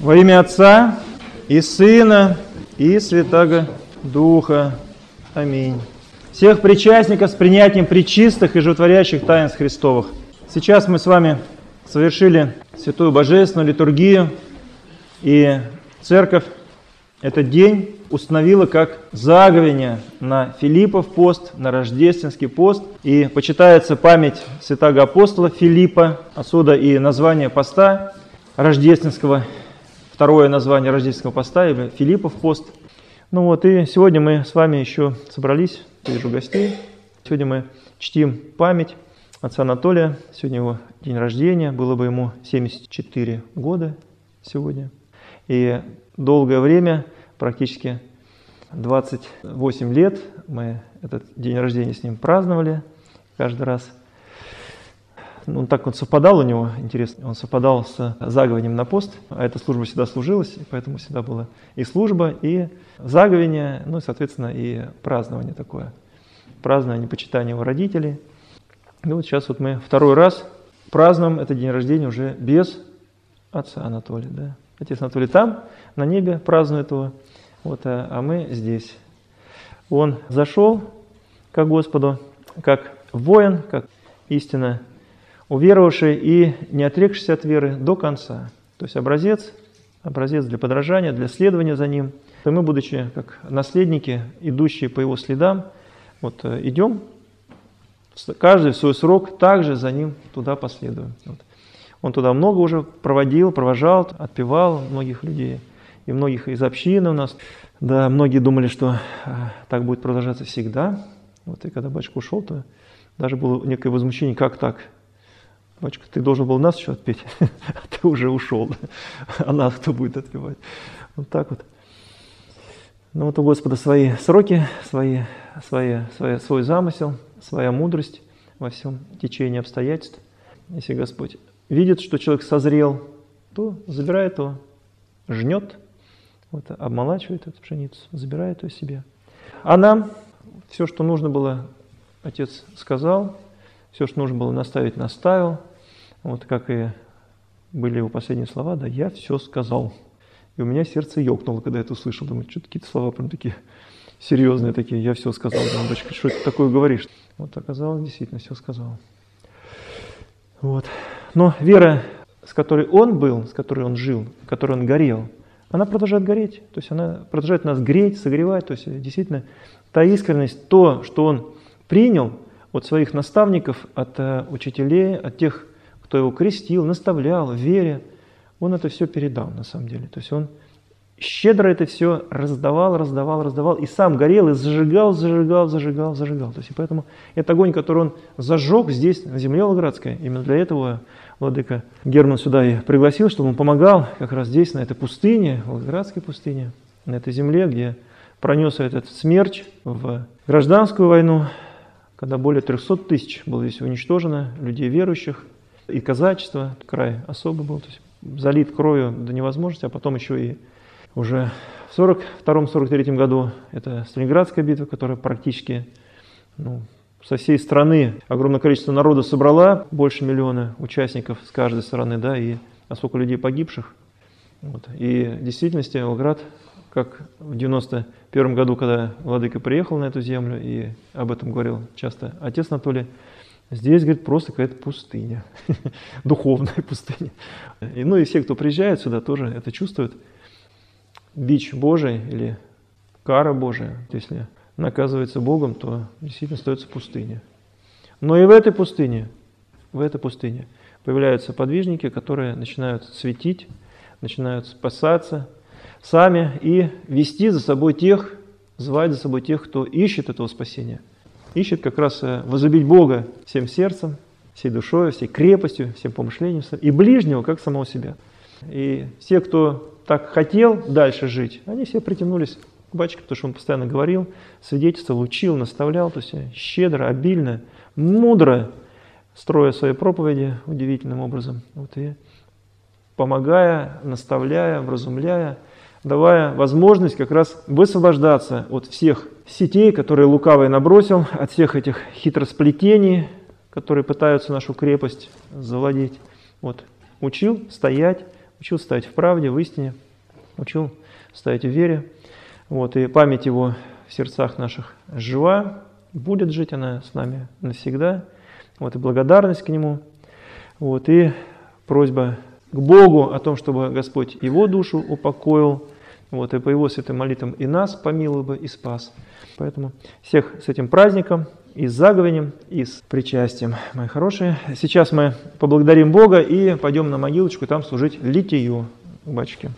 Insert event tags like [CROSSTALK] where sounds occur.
Во имя Отца и Сына и Святаго Духа. Аминь. Всех причастников с принятием причистых и животворящих таинств Христовых. Сейчас мы с вами совершили Святую Божественную литургию, и Церковь этот день установила как заговение на Филиппов пост, на рождественский пост. И почитается память святого апостола Филиппа, отсюда и название поста рождественского второе название рождественского поста, или Филиппов пост. Ну вот, и сегодня мы с вами еще собрались, вижу гостей. Сегодня мы чтим память отца Анатолия. Сегодня его день рождения, было бы ему 74 года сегодня. И долгое время, практически 28 лет, мы этот день рождения с ним праздновали каждый раз – ну, так он совпадал у него, интересно, он совпадал с заговением на пост, а эта служба всегда служилась, поэтому всегда была и служба, и заговение, ну и, соответственно, и празднование такое. Празднование почитания его родителей. И вот сейчас вот мы второй раз празднуем этот день рождения уже без отца Анатолия. Да? Отец Анатолий там, на небе празднует его, вот, а, а мы здесь. Он зашел к Господу, как воин, как истинно уверовавший и не отрекшийся от веры до конца. То есть образец, образец для подражания, для следования за ним. И мы, будучи как наследники, идущие по его следам, вот э, идем, каждый в свой срок также за ним туда последуем. Вот. Он туда много уже проводил, провожал, отпевал многих людей. И многих из общины у нас. Да, многие думали, что э, так будет продолжаться всегда. Вот, и когда батюшка ушел, то даже было некое возмущение, как так? Батюшка, ты должен был нас еще отпеть, [LAUGHS] а ты уже ушел. А нас кто будет отпевать? Вот так вот. Ну вот у Господа свои сроки, свои, свои, свои, свой замысел, своя мудрость во всем течении обстоятельств. Если Господь видит, что человек созрел, то забирает его, жнет, вот, обмолачивает эту пшеницу, забирает ее себе. А нам все, что нужно было, Отец сказал, все, что нужно было наставить, наставил – вот как и были его последние слова, да, я все сказал. И у меня сердце ёкнуло, когда я это услышал. Думаю, что какие-то слова прям такие серьезные такие. Я все сказал. Думаю, дочка, что ты такое говоришь? Вот оказалось, действительно, все сказал. Вот. Но вера, с которой он был, с которой он жил, которой он горел, она продолжает гореть. То есть она продолжает нас греть, согревать. То есть действительно та искренность, то, что он принял от своих наставников, от э, учителей, от тех кто его крестил, наставлял в вере, он это все передал на самом деле. То есть он щедро это все раздавал, раздавал, раздавал, и сам горел, и зажигал, зажигал, зажигал, зажигал. То есть и поэтому этот огонь, который он зажег здесь, на земле Волгоградской, именно для этого Владыка Герман сюда и пригласил, чтобы он помогал как раз здесь, на этой пустыне, Волгоградской пустыне, на этой земле, где пронес этот смерч в гражданскую войну, когда более 300 тысяч было здесь уничтожено, людей верующих, и казачество, край особый был, то есть залит кровью до невозможности, а потом еще и уже в 42-43 году это Сталинградская битва, которая практически ну, со всей страны огромное количество народа собрала, больше миллиона участников с каждой стороны, да, и а сколько людей погибших. Вот. И в действительности Волгоград, как в 91 году, когда Владыка приехал на эту землю, и об этом говорил часто отец Анатолий, Здесь, говорит, просто какая-то пустыня, [LAUGHS] духовная пустыня. И, ну и все, кто приезжает сюда, тоже это чувствуют. Бич Божий или кара Божия, если наказывается Богом, то действительно остается пустыня. Но и в этой пустыне, в этой пустыне появляются подвижники, которые начинают светить, начинают спасаться сами и вести за собой тех, звать за собой тех, кто ищет этого спасения – ищет как раз э, возлюбить Бога всем сердцем, всей душой, всей крепостью, всем помышлением, и ближнего, как самого себя. И все, кто так хотел дальше жить, они все притянулись к батюшке, потому что он постоянно говорил, свидетельствовал, учил, наставлял, то есть щедро, обильно, мудро, строя свои проповеди удивительным образом. Вот и помогая, наставляя, вразумляя, давая возможность как раз высвобождаться от всех сетей, которые лукавый набросил, от всех этих хитросплетений, которые пытаются нашу крепость завладеть. Вот. Учил стоять, учил стоять в правде, в истине, учил стоять в вере. Вот, и память его в сердцах наших жива, будет жить она с нами навсегда. Вот, и благодарность к нему. Вот, и просьба к Богу о том, чтобы Господь его душу упокоил, вот, и по его святым молитвам и нас помиловал бы и спас. Поэтому всех с этим праздником, и с заговением, и с причастием, мои хорошие. Сейчас мы поблагодарим Бога и пойдем на могилочку там служить литию, батюшки.